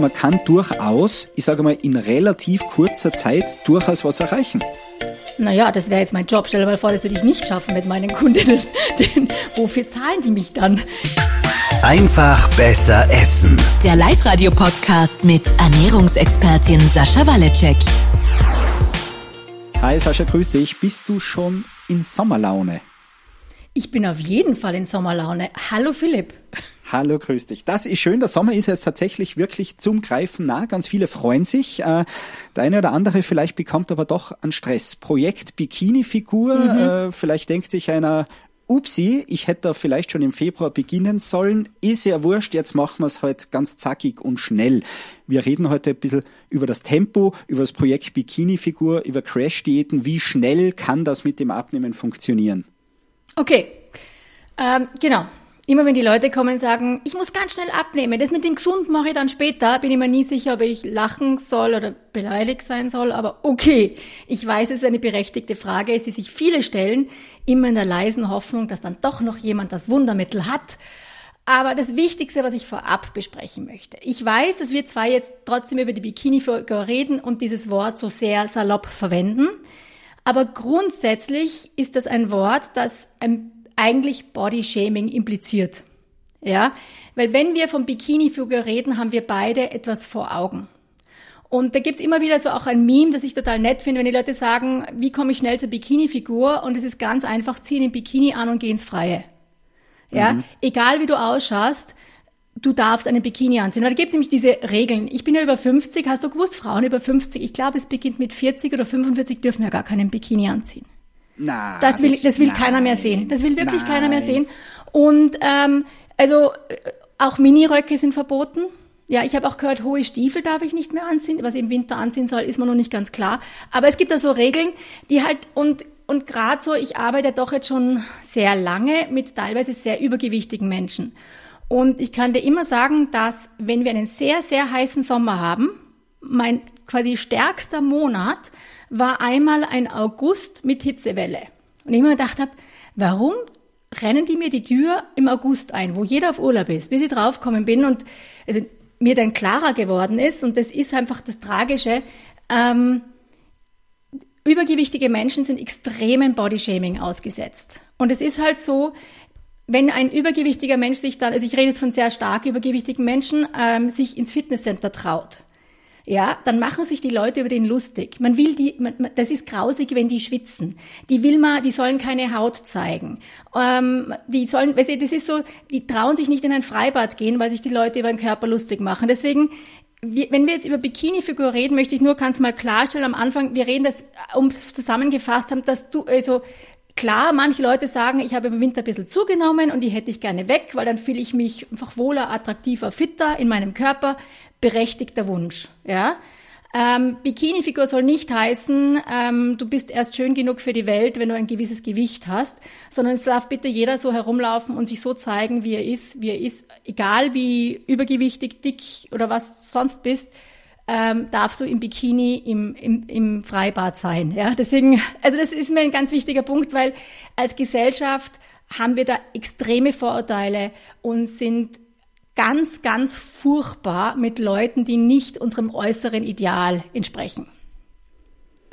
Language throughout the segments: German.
man kann durchaus, ich sage mal, in relativ kurzer Zeit durchaus was erreichen. Naja, das wäre jetzt mein Job. Stell dir mal vor, das würde ich nicht schaffen mit meinen Kundinnen. Denn wofür zahlen die mich dann? Einfach besser essen. Der Live-Radio-Podcast mit Ernährungsexpertin Sascha Waleczek. Hi Sascha, grüß dich. Bist du schon in Sommerlaune? Ich bin auf jeden Fall in Sommerlaune. Hallo Philipp. Hallo, grüß dich. Das ist schön. Der Sommer ist jetzt tatsächlich wirklich zum Greifen nah. Ganz viele freuen sich. Äh, der eine oder andere vielleicht bekommt aber doch an Stress. Projekt Bikini-Figur. Mhm. Äh, vielleicht denkt sich einer, Upsi, ich hätte da vielleicht schon im Februar beginnen sollen. Ist ja wurscht, jetzt machen wir es halt ganz zackig und schnell. Wir reden heute ein bisschen über das Tempo, über das Projekt Bikini-Figur, über Crash-Diäten. Wie schnell kann das mit dem Abnehmen funktionieren? Okay, ähm, genau. Immer wenn die Leute kommen und sagen, ich muss ganz schnell abnehmen, das mit dem Gesund mache ich dann später, bin ich mir nie sicher, ob ich lachen soll oder beleidigt sein soll, aber okay, ich weiß, es ist eine berechtigte Frage, die sich viele stellen, immer in der leisen Hoffnung, dass dann doch noch jemand das Wundermittel hat. Aber das Wichtigste, was ich vorab besprechen möchte. Ich weiß, dass wir zwei jetzt trotzdem über die Bikini-Figur reden und dieses Wort so sehr salopp verwenden. Aber grundsätzlich ist das ein Wort, das ein eigentlich Body-Shaming impliziert. Ja, weil wenn wir vom Bikini-Figur reden, haben wir beide etwas vor Augen. Und da gibt's immer wieder so auch ein Meme, das ich total nett finde, wenn die Leute sagen, wie komme ich schnell zur Bikini-Figur? Und es ist ganz einfach, ziehen den Bikini an und geh ins Freie. Ja, mhm. egal wie du ausschaust, du darfst einen Bikini anziehen. Weil da gibt es nämlich diese Regeln. Ich bin ja über 50, hast du gewusst, Frauen über 50, ich glaube, es beginnt mit 40 oder 45, dürfen ja gar keinen Bikini anziehen. Na, das will, das will nein, keiner mehr sehen. Das will wirklich nein. keiner mehr sehen. Und ähm, also äh, auch Miniröcke sind verboten. Ja, ich habe auch gehört, hohe Stiefel darf ich nicht mehr anziehen. Was ich im Winter anziehen soll, ist mir noch nicht ganz klar. Aber es gibt da so Regeln, die halt und und gerade so, ich arbeite doch jetzt schon sehr lange mit teilweise sehr übergewichtigen Menschen. Und ich kann dir immer sagen, dass wenn wir einen sehr, sehr heißen Sommer haben, mein quasi stärkster Monat war einmal ein August mit Hitzewelle. Und ich mir gedacht habe, warum rennen die mir die Tür im August ein, wo jeder auf Urlaub ist, bis ich draufgekommen bin und also, mir dann klarer geworden ist, und das ist einfach das Tragische, ähm, übergewichtige Menschen sind extremen Bodyshaming ausgesetzt. Und es ist halt so, wenn ein übergewichtiger Mensch sich dann, also ich rede jetzt von sehr stark übergewichtigen Menschen, ähm, sich ins Fitnesscenter traut, ja, dann machen sich die Leute über den lustig. Man will die, man, das ist grausig, wenn die schwitzen. Die will man, die sollen keine Haut zeigen. Ähm, die sollen, das ist so, die trauen sich nicht in ein Freibad gehen, weil sich die Leute über den Körper lustig machen. Deswegen, wenn wir jetzt über Bikini-Figur reden, möchte ich nur ganz mal klarstellen am Anfang, wir reden das, um es zusammengefasst haben, dass du, also, Klar, manche Leute sagen, ich habe im Winter ein bisschen zugenommen und die hätte ich gerne weg, weil dann fühle ich mich einfach wohler, attraktiver, fitter in meinem Körper berechtigter Wunsch. Ja? Ähm, Bikini-Figur soll nicht heißen, ähm, du bist erst schön genug für die Welt, wenn du ein gewisses Gewicht hast, sondern es darf bitte jeder so herumlaufen und sich so zeigen, wie er ist, wie er ist, egal wie übergewichtig, dick oder was sonst bist, ähm, darfst du im Bikini im, im, im Freibad sein. Ja, deswegen, also das ist mir ein ganz wichtiger Punkt, weil als Gesellschaft haben wir da extreme Vorurteile und sind ganz, ganz furchtbar mit Leuten, die nicht unserem äußeren Ideal entsprechen.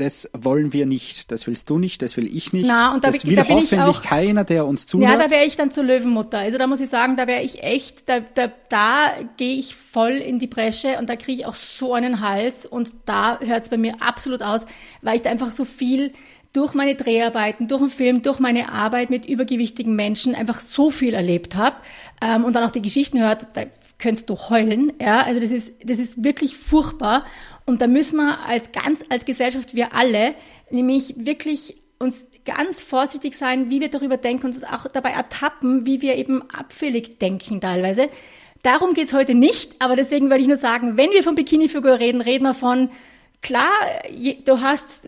Das wollen wir nicht. Das willst du nicht, das will ich nicht. Na, und da, das will da hoffentlich auch, keiner, der uns zuhört. Ja, da wäre ich dann zur Löwenmutter. Also da muss ich sagen, da wäre ich echt, da, da, da gehe ich voll in die Bresche und da kriege ich auch so einen Hals und da hört es bei mir absolut aus, weil ich da einfach so viel durch meine Dreharbeiten, durch den Film, durch meine Arbeit mit übergewichtigen Menschen einfach so viel erlebt habe ähm, und dann auch die Geschichten hört, da könntest du heulen. Ja, also das ist, das ist wirklich furchtbar. Und da müssen wir als ganz, als Gesellschaft, wir alle, nämlich wirklich uns ganz vorsichtig sein, wie wir darüber denken und auch dabei ertappen, wie wir eben abfällig denken teilweise. Darum geht's heute nicht, aber deswegen würde ich nur sagen, wenn wir von Bikini-Figur reden, reden wir von klar, du hast,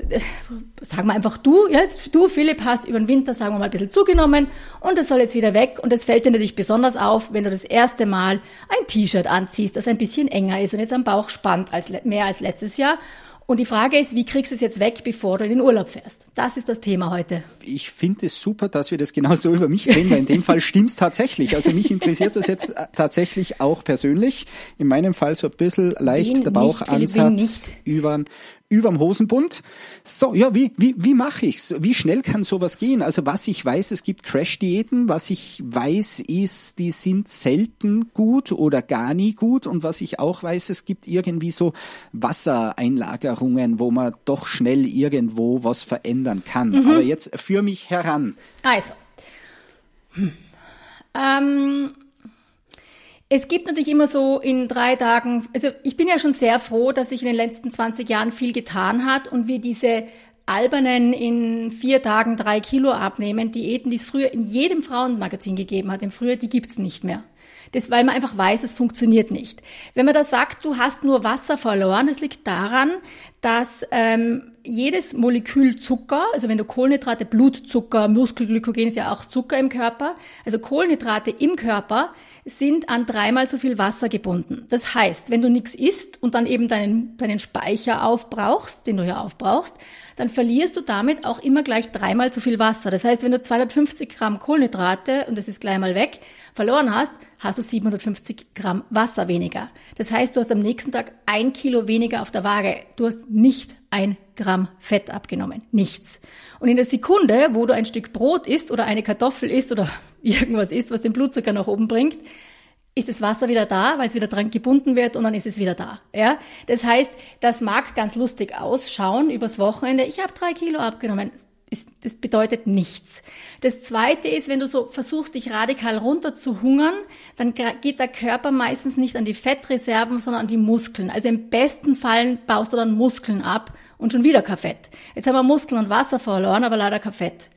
sagen wir einfach du, jetzt du, Philipp, hast über den Winter, sagen wir mal, ein bisschen zugenommen und das soll jetzt wieder weg und es fällt dir natürlich besonders auf, wenn du das erste Mal ein T-Shirt anziehst, das ein bisschen enger ist und jetzt am Bauch spannt als, mehr als letztes Jahr Und die Frage ist, wie kriegst du es jetzt weg, bevor du in den Urlaub fährst? Das ist das Thema heute. Ich finde es super, dass wir das genau so über mich reden, weil in dem Fall stimmt's tatsächlich. Also mich interessiert das jetzt äh, tatsächlich auch persönlich. In meinem Fall so ein bisschen leicht Wen der nicht, Bauchansatz Philipp, über überm Hosenbund. So, ja, wie, wie, wie mache ich's? Wie schnell kann sowas gehen? Also was ich weiß, es gibt Crash-Diäten. Was ich weiß, ist, die sind selten gut oder gar nie gut. Und was ich auch weiß, es gibt irgendwie so Wassereinlagerungen, wo man doch schnell irgendwo was verändern kann. Aber jetzt für mich heran. Also. Hm. Ähm, es gibt natürlich immer so in drei Tagen, also ich bin ja schon sehr froh, dass sich in den letzten 20 Jahren viel getan hat und wir diese albernen in vier Tagen drei Kilo abnehmen, Diäten, die es früher in jedem Frauenmagazin gegeben hat, im Frühjahr, die gibt's nicht mehr. Das, weil man einfach weiß, es funktioniert nicht. Wenn man da sagt, du hast nur Wasser verloren, das liegt daran, dass ähm, jedes Molekül Zucker, also wenn du Kohlenhydrate, Blutzucker, Muskelglykogen ist ja auch Zucker im Körper, also Kohlenhydrate im Körper sind an dreimal so viel Wasser gebunden. Das heißt, wenn du nichts isst und dann eben deinen, deinen Speicher aufbrauchst, den du ja aufbrauchst, dann verlierst du damit auch immer gleich dreimal so viel Wasser. Das heißt, wenn du 250 Gramm Kohlenhydrate, und das ist gleich mal weg, verloren hast, hast du 750 Gramm Wasser weniger. Das heißt, du hast am nächsten Tag ein Kilo weniger auf der Waage. Du hast nicht ein Gramm Fett abgenommen. Nichts. Und in der Sekunde, wo du ein Stück Brot isst oder eine Kartoffel isst oder irgendwas isst, was den Blutzucker nach oben bringt, ist das Wasser wieder da, weil es wieder dran gebunden wird und dann ist es wieder da. Ja, das heißt, das mag ganz lustig ausschauen übers Wochenende. Ich habe drei Kilo abgenommen. Das bedeutet nichts. Das zweite ist, wenn du so versuchst, dich radikal runter zu hungern, dann geht der Körper meistens nicht an die Fettreserven, sondern an die Muskeln. Also im besten Fall baust du dann Muskeln ab und schon wieder kein Fett. Jetzt haben wir Muskeln und Wasser verloren, aber leider kein Fett.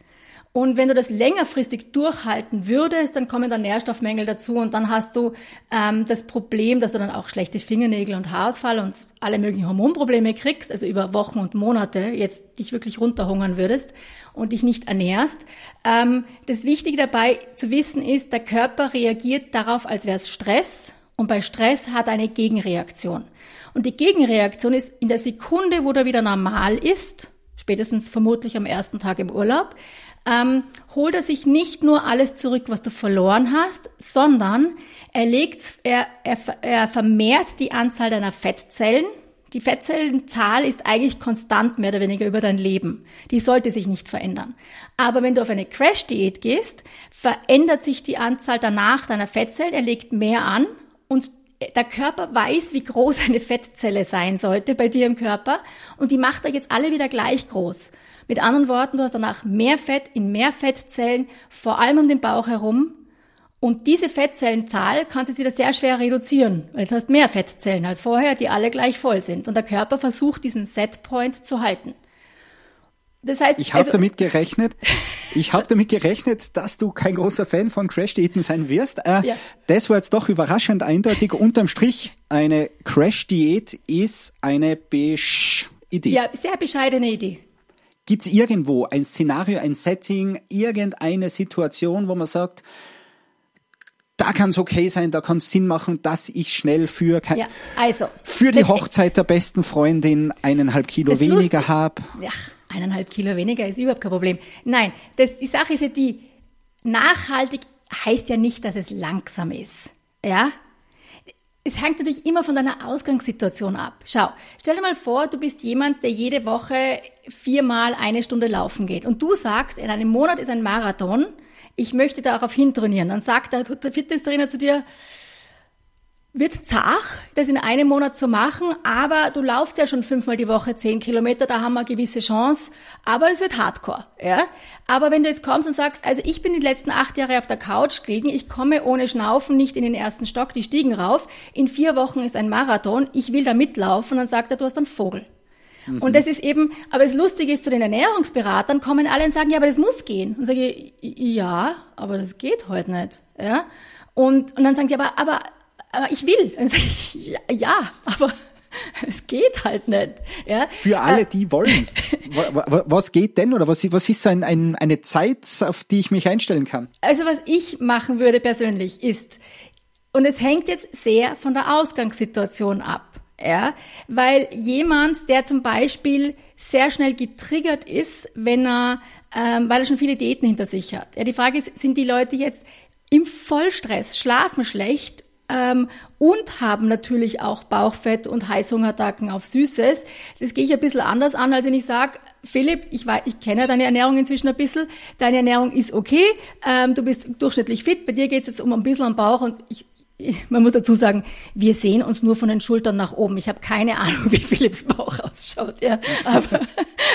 Und wenn du das längerfristig durchhalten würdest, dann kommen da Nährstoffmängel dazu und dann hast du ähm, das Problem, dass du dann auch schlechte Fingernägel und Haarausfall und alle möglichen Hormonprobleme kriegst, also über Wochen und Monate jetzt dich wirklich runterhungern würdest und dich nicht ernährst. Ähm, das Wichtige dabei zu wissen ist, der Körper reagiert darauf, als wäre es Stress und bei Stress hat eine Gegenreaktion. Und die Gegenreaktion ist in der Sekunde, wo der wieder normal ist, spätestens vermutlich am ersten Tag im Urlaub, ähm, holt er sich nicht nur alles zurück, was du verloren hast, sondern er, legt, er, er, er vermehrt die Anzahl deiner Fettzellen. Die Fettzellenzahl ist eigentlich konstant mehr oder weniger über dein Leben. Die sollte sich nicht verändern. Aber wenn du auf eine Crash-Diät gehst, verändert sich die Anzahl danach deiner Fettzellen. Er legt mehr an und der Körper weiß, wie groß eine Fettzelle sein sollte bei dir im Körper und die macht er jetzt alle wieder gleich groß. Mit anderen Worten, du hast danach mehr Fett in mehr Fettzellen, vor allem um den Bauch herum. Und diese Fettzellenzahl kannst du jetzt wieder sehr schwer reduzieren. Jetzt hast mehr Fettzellen als vorher, die alle gleich voll sind. Und der Körper versucht, diesen Setpoint zu halten. Das heißt, ich habe also, damit gerechnet, ich habe damit gerechnet, dass du kein großer Fan von Crash-Diäten sein wirst. Äh, ja. Das war jetzt doch überraschend eindeutig. Unterm Strich, eine Crash-Diät ist eine Besch Idee. Ja, sehr bescheidene Idee. Gibt es irgendwo ein Szenario, ein Setting, irgendeine Situation, wo man sagt, da kann es okay sein, da kann es Sinn machen, dass ich schnell für ja, also, für die Hochzeit der besten Freundin eineinhalb Kilo weniger habe. Ja, eineinhalb Kilo weniger ist überhaupt kein Problem. Nein, das, die Sache ist ja die, nachhaltig heißt ja nicht, dass es langsam ist. Ja, es hängt natürlich immer von deiner Ausgangssituation ab. Schau, stell dir mal vor, du bist jemand, der jede Woche viermal eine Stunde laufen geht und du sagst, in einem Monat ist ein Marathon, ich möchte darauf hintrainieren. Dann sagt der, der Fitnesstrainer zu dir, wird zach, das in einem Monat zu machen, aber du laufst ja schon fünfmal die Woche zehn Kilometer, da haben wir eine gewisse Chance, aber es wird hardcore, ja. Aber wenn du jetzt kommst und sagst, also ich bin die letzten acht Jahre auf der Couch gelegen, ich komme ohne Schnaufen nicht in den ersten Stock, die Stiegen rauf, in vier Wochen ist ein Marathon, ich will da mitlaufen, dann sagt er, du hast einen Vogel. Mhm. Und das ist eben, aber das Lustige ist, zu den Ernährungsberatern kommen alle und sagen, ja, aber das muss gehen. Und sage ich, ja, aber das geht heute nicht, ja. Und, und dann sagen sie, aber, aber aber ich will. Und dann sage ich, ja, ja, aber es geht halt nicht. Ja? Für alle, äh, die wollen. was geht denn oder was, was ist so ein, ein, eine Zeit, auf die ich mich einstellen kann? Also was ich machen würde persönlich ist, und es hängt jetzt sehr von der Ausgangssituation ab. Ja, weil jemand, der zum Beispiel sehr schnell getriggert ist, wenn er, ähm, weil er schon viele Diäten hinter sich hat. Ja, die Frage ist, sind die Leute jetzt im Vollstress, schlafen schlecht ähm, und haben natürlich auch Bauchfett und Heißhungerattacken auf Süßes. Das gehe ich ein bisschen anders an, als wenn ich sage, Philipp, ich, weiß, ich kenne deine Ernährung inzwischen ein bisschen, deine Ernährung ist okay, ähm, du bist durchschnittlich fit, bei dir geht es jetzt um ein bisschen am Bauch und ich, man muss dazu sagen, wir sehen uns nur von den Schultern nach oben. Ich habe keine Ahnung, wie Philipps Bauch ausschaut. Ja, aber,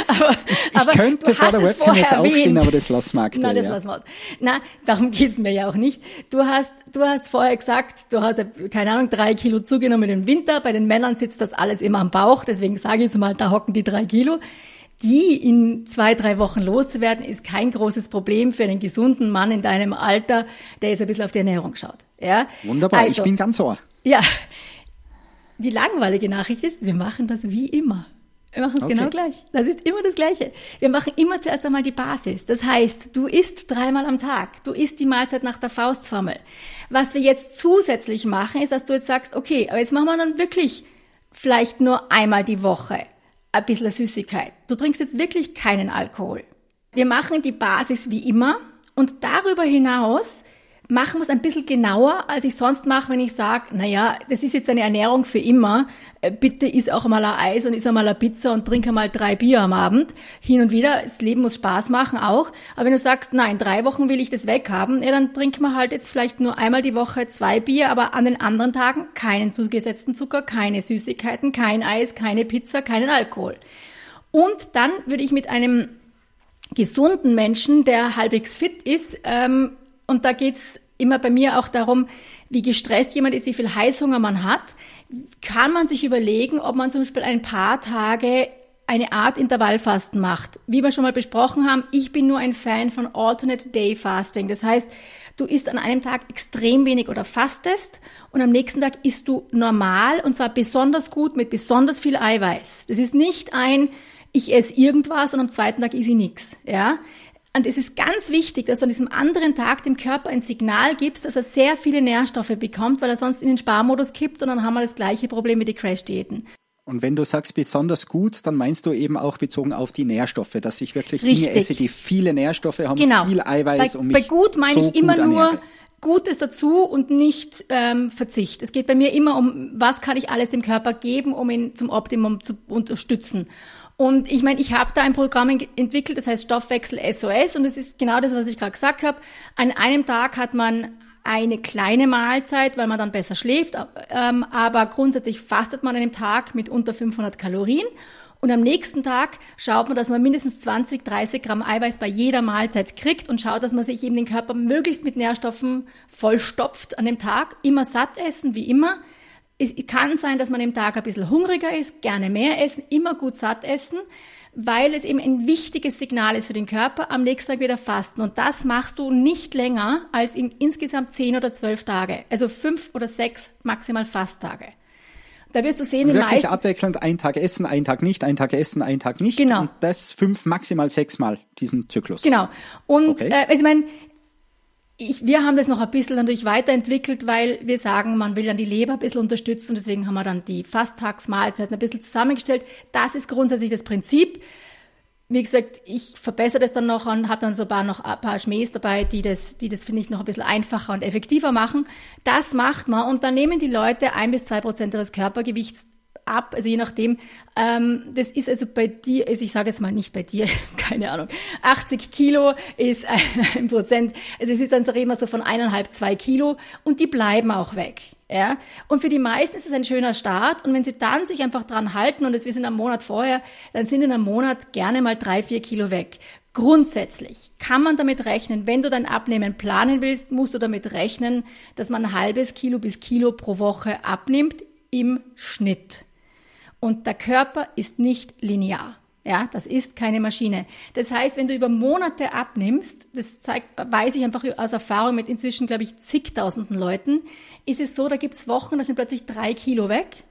aber, ich, ich könnte vor der Webcam jetzt aufstehen, aber das lassen wir aktuell. Nein, das ja. lassen wir aus. Na, darum geht's mir ja auch nicht. Du hast, du hast vorher gesagt, du hast, keine Ahnung, drei Kilo zugenommen im Winter. Bei den Männern sitzt das alles immer am Bauch. Deswegen sage ich jetzt mal, da hocken die drei Kilo die in zwei, drei Wochen loszuwerden, ist kein großes Problem für einen gesunden Mann in deinem Alter, der jetzt ein bisschen auf die Ernährung schaut. Ja? Wunderbar, also, ich bin ganz ohr. Ja. Die langweilige Nachricht ist, wir machen das wie immer. Wir machen es okay. genau gleich. Das ist immer das Gleiche. Wir machen immer zuerst einmal die Basis. Das heißt, du isst dreimal am Tag. Du isst die Mahlzeit nach der Faustformel. Was wir jetzt zusätzlich machen, ist, dass du jetzt sagst, okay, aber jetzt machen wir dann wirklich vielleicht nur einmal die Woche ein bisschen Süßigkeit. Du trinkst jetzt wirklich keinen Alkohol. Wir machen die Basis wie immer und darüber hinaus machen wir es ein bisschen genauer, als ich sonst mache, wenn ich sage, naja, das ist jetzt eine Ernährung für immer, äh, bitte iss auch mal ein Eis und iss auch mal eine Pizza und trink mal drei Bier am Abend. Hin und wieder, das Leben muss Spaß machen auch. Aber wenn du sagst, nein, drei Wochen will ich das weghaben, ja, dann trink mal halt jetzt vielleicht nur einmal die Woche zwei Bier, aber an den anderen Tagen keinen zugesetzten Zucker, keine Süßigkeiten, kein Eis, keine Pizza, keinen Alkohol. Und dann würde ich mit einem gesunden Menschen, der halbwegs fit ist, ähm, und da geht's immer bei mir auch darum, wie gestresst jemand ist, wie viel Heißhunger man hat, kann man sich überlegen, ob man zum Beispiel ein paar Tage eine Art Intervallfasten macht. Wie wir schon mal besprochen haben, ich bin nur ein Fan von Alternate Day Fasting. Das heißt, du isst an einem Tag extrem wenig oder fastest und am nächsten Tag isst du normal und zwar besonders gut mit besonders viel Eiweiß. Das ist nicht ein, ich esse irgendwas und am zweiten Tag esse ich nichts. Ja? Und es ist ganz wichtig, dass du an diesem anderen Tag dem Körper ein Signal gibst, dass er sehr viele Nährstoffe bekommt, weil er sonst in den Sparmodus kippt und dann haben wir das gleiche Problem mit den Crash-Diäten. Und wenn du sagst besonders gut, dann meinst du eben auch bezogen auf die Nährstoffe, dass ich wirklich Richtig. Dinge esse, die viele Nährstoffe haben, genau. viel Eiweiß bei, und mich Bei gut meine so ich immer nur Gutes dazu und nicht ähm, Verzicht. Es geht bei mir immer um, was kann ich alles dem Körper geben, um ihn zum Optimum zu unterstützen. Und ich meine, ich habe da ein Programm entwickelt, das heißt Stoffwechsel SOS und es ist genau das, was ich gerade gesagt habe. An einem Tag hat man eine kleine Mahlzeit, weil man dann besser schläft, ähm, aber grundsätzlich fastet man an einem Tag mit unter 500 Kalorien und am nächsten Tag schaut man, dass man mindestens 20, 30 Gramm Eiweiß bei jeder Mahlzeit kriegt und schaut, dass man sich eben den Körper möglichst mit Nährstoffen vollstopft an dem Tag. Immer satt essen, wie immer. Es kann sein, dass man im Tag ein bisschen hungriger ist, gerne mehr essen, immer gut satt essen, weil es eben ein wichtiges Signal ist für den Körper, am nächsten Tag wieder fasten. Und das machst du nicht länger als in insgesamt zehn oder zwölf Tage. Also fünf oder sechs maximal Fasttage. Da wirst du sehen, die Wirklich abwechselnd, ein Tag essen, ein Tag nicht, ein Tag essen, ein Tag nicht. Genau. Und das fünf, maximal sechs Mal, diesen Zyklus. Genau. Und okay. äh, also ich meine, ich, wir haben das noch ein bisschen natürlich weiterentwickelt, weil wir sagen, man will dann die Leber ein bisschen unterstützen. Deswegen haben wir dann die Fasttagsmahlzeiten ein bisschen zusammengestellt. Das ist grundsätzlich das Prinzip. Wie gesagt, ich verbessere das dann noch und habe dann so ein paar, noch ein paar Schmähs dabei, die das, die das finde ich noch ein bisschen einfacher und effektiver machen. Das macht man und dann nehmen die Leute ein bis zwei Prozent ihres Körpergewichts ab, also je nachdem. Ähm, das ist also bei dir, also ich sage jetzt mal nicht bei dir, keine Ahnung, 80 Kilo ist ein Prozent, also es ist dann so reden wir so von eineinhalb, zwei Kilo und die bleiben auch weg. Ja, und für die meisten ist es ein schöner Start. Und wenn sie dann sich einfach dran halten und wir sind am Monat vorher, dann sind in einem Monat gerne mal drei, vier Kilo weg. Grundsätzlich kann man damit rechnen, wenn du dein Abnehmen planen willst, musst du damit rechnen, dass man ein halbes Kilo bis Kilo pro Woche abnimmt im Schnitt. Und der Körper ist nicht linear. Ja, das ist keine Maschine. Das heißt, wenn du über Monate abnimmst, das zeigt, weiß ich einfach aus Erfahrung mit inzwischen, glaube ich, zigtausenden Leuten, ist es so, da gibt's Wochen, da sind plötzlich drei Kilo weg.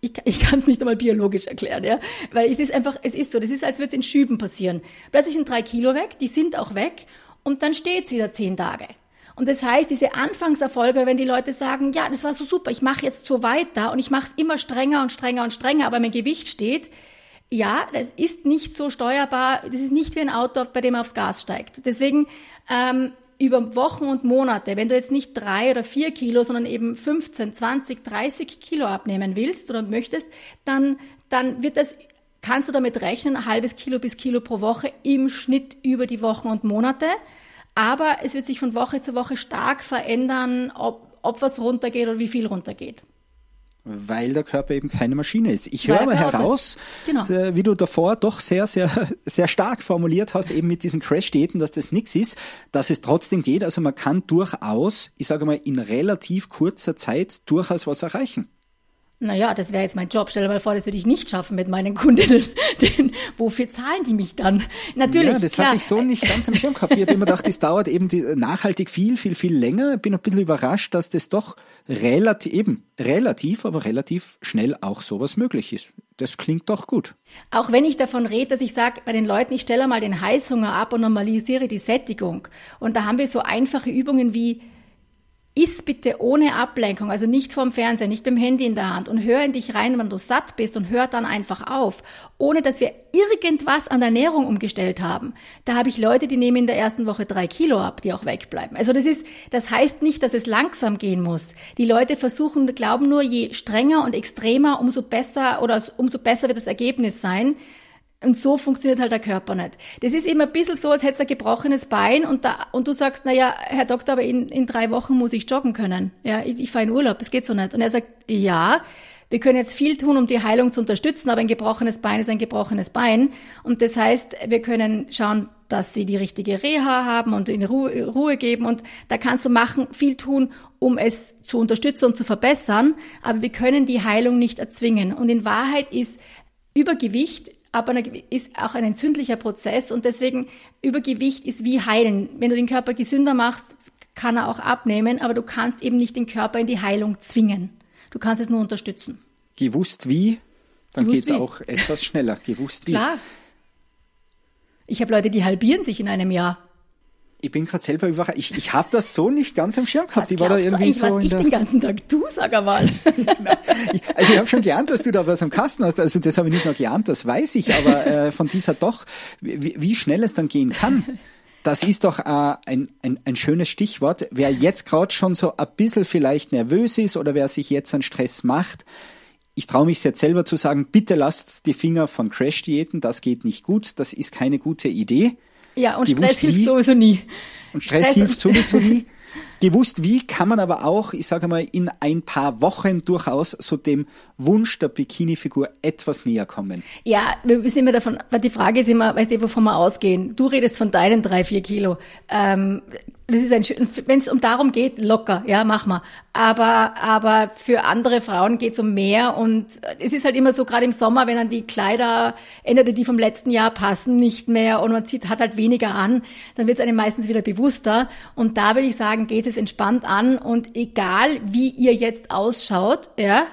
Ich, ich kann es nicht einmal biologisch erklären, ja, weil es ist einfach, es ist so, das ist, als würde es in Schüben passieren. Plötzlich sind drei Kilo weg, die sind auch weg und dann steht's wieder zehn Tage. Und das heißt, diese Anfangserfolge, wenn die Leute sagen, ja, das war so super, ich mache jetzt so weiter und ich mache es immer strenger und strenger und strenger, aber mein Gewicht steht, ja, das ist nicht so steuerbar, das ist nicht wie ein Auto, bei dem man aufs Gas steigt. Deswegen ähm, über Wochen und Monate, wenn du jetzt nicht drei oder vier Kilo, sondern eben 15, 20, 30 Kilo abnehmen willst oder möchtest, dann, dann wird das, kannst du damit rechnen, ein halbes Kilo bis Kilo pro Woche im Schnitt über die Wochen und Monate. Aber es wird sich von Woche zu Woche stark verändern, ob, ob was runtergeht oder wie viel runtergeht weil der Körper eben keine Maschine ist. Ich höre aber heraus, genau. äh, wie du davor doch sehr, sehr, sehr stark formuliert hast, eben mit diesen Crash-Diäten, dass das nichts ist, dass es trotzdem geht. Also man kann durchaus, ich sage mal, in relativ kurzer Zeit durchaus was erreichen. Naja, das wäre jetzt mein Job. Stell dir mal vor, das würde ich nicht schaffen mit meinen Kundinnen. Denn wofür zahlen die mich dann? Natürlich. Ja, das klar. hatte ich so nicht ganz am Schirm gehabt. Ich habe immer gedacht, das dauert eben die, nachhaltig viel, viel, viel länger. Bin ein bisschen überrascht, dass das doch relativ, eben relativ, aber relativ schnell auch sowas möglich ist. Das klingt doch gut. Auch wenn ich davon rede, dass ich sage, bei den Leuten, ich stelle mal den Heißhunger ab und normalisiere die Sättigung. Und da haben wir so einfache Übungen wie Iss bitte ohne Ablenkung, also nicht vorm Fernseher, nicht beim Handy in der Hand und hör in dich rein, wenn du satt bist und hör dann einfach auf, ohne dass wir irgendwas an der Ernährung umgestellt haben. Da habe ich Leute, die nehmen in der ersten Woche drei Kilo ab, die auch wegbleiben. Also das ist, das heißt nicht, dass es langsam gehen muss. Die Leute versuchen, glauben nur, je strenger und extremer, umso besser oder umso besser wird das Ergebnis sein. Und so funktioniert halt der Körper nicht. Das ist immer ein bisschen so, als hättest du ein gebrochenes Bein und, da, und du sagst, na ja, Herr Doktor, aber in, in drei Wochen muss ich joggen können. Ja, ich, ich fahre in Urlaub, das geht so nicht. Und er sagt, ja, wir können jetzt viel tun, um die Heilung zu unterstützen, aber ein gebrochenes Bein ist ein gebrochenes Bein. Und das heißt, wir können schauen, dass sie die richtige Reha haben und in Ruhe, Ruhe geben. Und da kannst du machen, viel tun, um es zu unterstützen und zu verbessern. Aber wir können die Heilung nicht erzwingen. Und in Wahrheit ist Übergewicht aber ist auch ein entzündlicher Prozess und deswegen Übergewicht ist wie heilen. Wenn du den Körper gesünder machst, kann er auch abnehmen, aber du kannst eben nicht den Körper in die Heilung zwingen. Du kannst es nur unterstützen. Gewusst wie, dann geht es auch etwas schneller. Gewusst wie. Klar. Ich habe Leute, die halbieren sich in einem Jahr ich bin gerade selber überrascht. Ich, ich habe das so nicht ganz am Schirm gehabt. Was ich war da irgendwie so was ich den ganzen Tag tu, sag einmal. also ich habe schon geahnt, dass du da was am Kasten hast. Also das habe ich nicht nur geahnt, das weiß ich. Aber äh, von dieser doch, wie, wie schnell es dann gehen kann. Das ist doch äh, ein, ein, ein schönes Stichwort. Wer jetzt gerade schon so ein bisschen vielleicht nervös ist oder wer sich jetzt an Stress macht, ich traue mich jetzt selber zu sagen, bitte lasst die Finger von Crash-Diäten, das geht nicht gut, das ist keine gute Idee. Ja, und Stress hilft sowieso nie. Und Stress, Stress hilft sowieso nie. Gewusst wie kann man aber auch, ich sage mal, in ein paar Wochen durchaus so dem Wunsch der Bikini-Figur etwas näher kommen. Ja, wir sind immer davon, die Frage ist immer, weißt du, wovon wir ausgehen? Du redest von deinen drei, vier Kilo. Ähm, das ist ein schön, wenn es um darum geht, locker, ja, mach mal. Aber, aber für andere Frauen geht es um mehr und es ist halt immer so, gerade im Sommer, wenn dann die Kleider, entweder die vom letzten Jahr passen nicht mehr und man zieht, hat halt weniger an, dann wird es einem meistens wieder bewusster. Und da würde ich sagen, geht es entspannt an und egal wie ihr jetzt ausschaut, ja,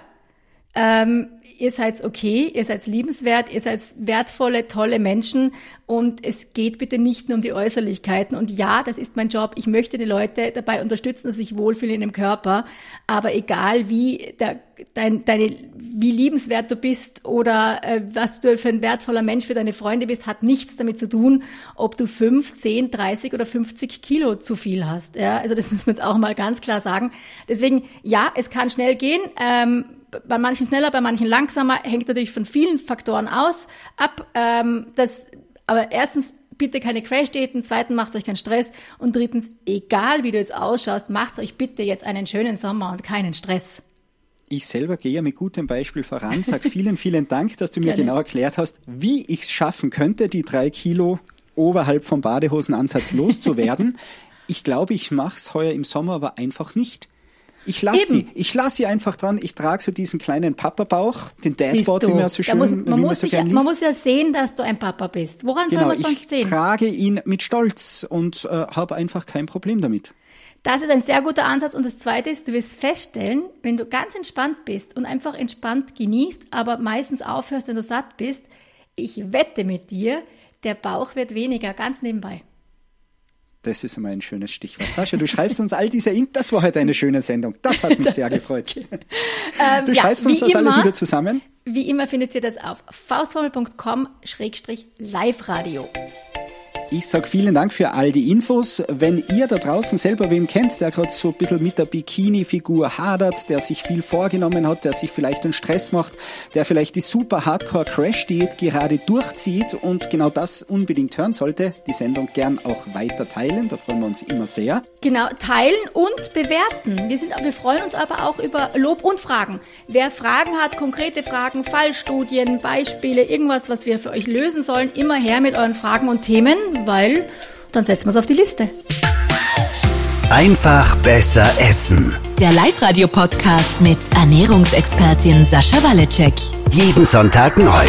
ähm, ihr seid okay, ihr seid liebenswert, ihr seid wertvolle, tolle Menschen und es geht bitte nicht nur um die Äußerlichkeiten. Und ja, das ist mein Job. Ich möchte die Leute dabei unterstützen, dass sie sich wohlfühlen in dem Körper. Aber egal wie der, dein, deine, wie liebenswert du bist oder äh, was du für ein wertvoller Mensch für deine Freunde bist, hat nichts damit zu tun, ob du fünf, zehn, dreißig oder 50 Kilo zu viel hast. Ja, also das müssen wir jetzt auch mal ganz klar sagen. Deswegen, ja, es kann schnell gehen. Ähm, bei manchen schneller, bei manchen langsamer, hängt natürlich von vielen Faktoren aus ab. Ähm, das, aber erstens bitte keine Crash-Daten, zweitens macht euch keinen Stress und drittens, egal wie du jetzt ausschaust, macht euch bitte jetzt einen schönen Sommer und keinen Stress. Ich selber gehe ja mit gutem Beispiel voran, sag vielen, vielen Dank, dass du mir Gerne. genau erklärt hast, wie ich es schaffen könnte, die drei Kilo oberhalb vom Badehosenansatz loszuwerden. ich glaube, ich mache es heuer im Sommer aber einfach nicht. Ich lasse sie. Ich lasse sie einfach dran. Ich trage so diesen kleinen Papa-Bauch, den Dadboard, wie man so schön, muss, man, muss so sich, Man muss ja sehen, dass du ein Papa bist. Woran genau, soll man sonst ich sehen? Ich trage ihn mit Stolz und äh, habe einfach kein Problem damit. Das ist ein sehr guter Ansatz. Und das Zweite ist, du wirst feststellen, wenn du ganz entspannt bist und einfach entspannt genießt, aber meistens aufhörst, wenn du satt bist, ich wette mit dir, der Bauch wird weniger, ganz nebenbei. Das ist immer ein schönes Stichwort. Sascha, du schreibst uns all diese In Das war heute eine schöne Sendung. Das hat mich sehr gefreut. Ähm, du ja, schreibst uns das immer, alles wieder zusammen? Wie immer findet ihr das auf faustformel.com-live-radio. Ich sag vielen Dank für all die Infos. Wenn ihr da draußen selber wen kennt, der gerade so ein bisschen mit der Bikini-Figur hadert, der sich viel vorgenommen hat, der sich vielleicht einen Stress macht, der vielleicht die super Hardcore Crash-Diät gerade durchzieht und genau das unbedingt hören sollte, die Sendung gern auch weiter teilen. Da freuen wir uns immer sehr. Genau, teilen und bewerten. Wir, sind, wir freuen uns aber auch über Lob und Fragen. Wer Fragen hat, konkrete Fragen, Fallstudien, Beispiele, irgendwas, was wir für euch lösen sollen, immer her mit euren Fragen und Themen, weil dann setzen wir es auf die Liste. Einfach besser essen. Der Live-Radio-Podcast mit Ernährungsexpertin Sascha Waleczek. Jeden Sonntag neu.